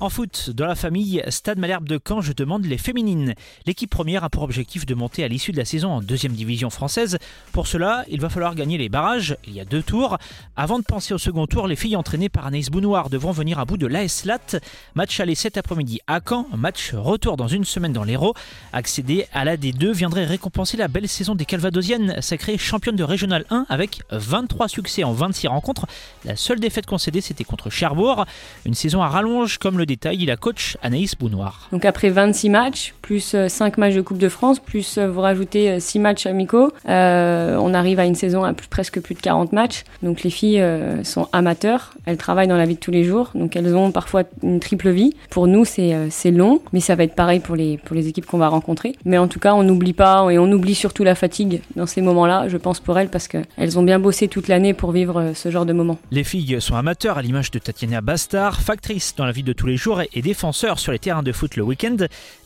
En foot, dans la famille Stade Malherbe de Caen, je demande les féminines. L'équipe première a pour objectif de monter à l'issue de la saison en deuxième division française. Pour cela, il va falloir gagner les barrages. Il y a deux tours. Avant de penser au second tour, les filles entraînées par Anaïs Bounoir devront venir à bout de l'AS Lat. Match aller cet après-midi à Caen. Match retour dans une semaine dans l'Hérault. Accéder à la D2 viendrait récompenser la belle saison des Calvadosiennes, sacrées championnes de Régional 1 avec 23 succès en 26 rencontres. La seule défaite concédée, c'était contre Cherbourg. Une saison à rallonge comme le détail la coach Anaïs Bounoir. Donc après 26 matchs, plus 5 euh, matchs de Coupe de France, plus euh, vous rajoutez 6 euh, matchs amicaux, on arrive à une saison à presque plus de 40 matchs. Donc les filles sont amateurs, elles travaillent dans la vie de tous les jours, donc elles ont parfois une triple vie. Pour nous, c'est long, mais ça va être pareil pour les, pour les équipes qu'on va rencontrer. Mais en tout cas, on n'oublie pas et on oublie surtout la fatigue dans ces moments-là, je pense pour elles, parce qu'elles ont bien bossé toute l'année pour vivre ce genre de moments. Les filles sont amateurs à l'image de Tatiana Bastard, factrice dans la vie de tous les jours et défenseur sur les terrains de foot le week-end.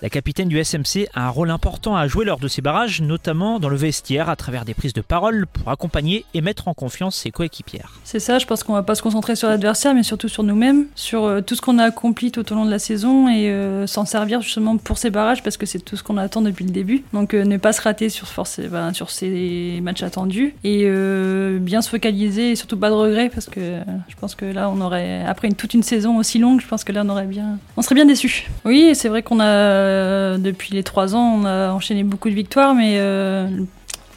La capitaine du SMC a un rôle important à jouer lors de ces barrages, notamment dans le vestiaire à travers des prises de parole pour accompagner et mettre en confiance ses coéquipières. C'est ça, je pense qu'on va pas se concentrer sur l'adversaire, mais surtout sur nous-mêmes, sur euh, tout ce qu'on a accompli tout au long de la saison et euh, s'en servir justement pour ces barrages parce que c'est tout ce qu'on attend depuis le début. Donc euh, ne pas se rater sur, ben, sur ces matchs attendus et bien se focaliser et surtout pas de regrets parce que je pense que là on aurait, après une, toute une saison aussi longue, je pense que là on aurait on serait bien déçus. Oui, c'est vrai qu'on a, euh, depuis les trois ans, on a enchaîné beaucoup de victoires, mais euh,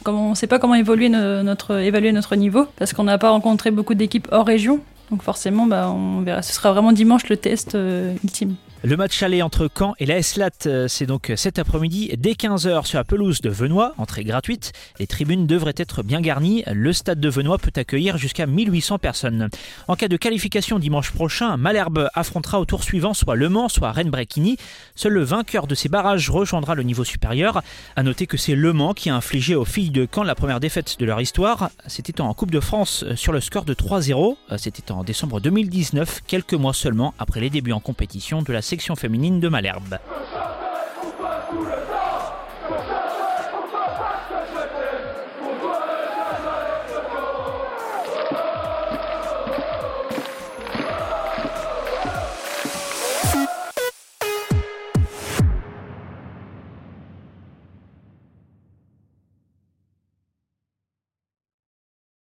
comme on ne sait pas comment évaluer notre niveau, parce qu'on n'a pas rencontré beaucoup d'équipes hors région. Donc forcément, bah, on verra. Ce sera vraiment dimanche le test euh, ultime. Le match aller entre Caen et la SLAT, euh, c'est donc cet après-midi dès 15h sur la pelouse de Venoy, entrée gratuite. Les tribunes devraient être bien garnies. Le stade de Venoy peut accueillir jusqu'à 1800 personnes. En cas de qualification dimanche prochain, Malherbe affrontera au tour suivant soit Le Mans, soit Rennes-Bréquigny. Seul le vainqueur de ces barrages rejoindra le niveau supérieur. À noter que c'est Le Mans qui a infligé aux filles de Caen la première défaite de leur histoire. C'était en Coupe de France sur le score de 3-0. C'était en décembre 2019, quelques mois seulement après les débuts en compétition de la série féminine de Malherbe.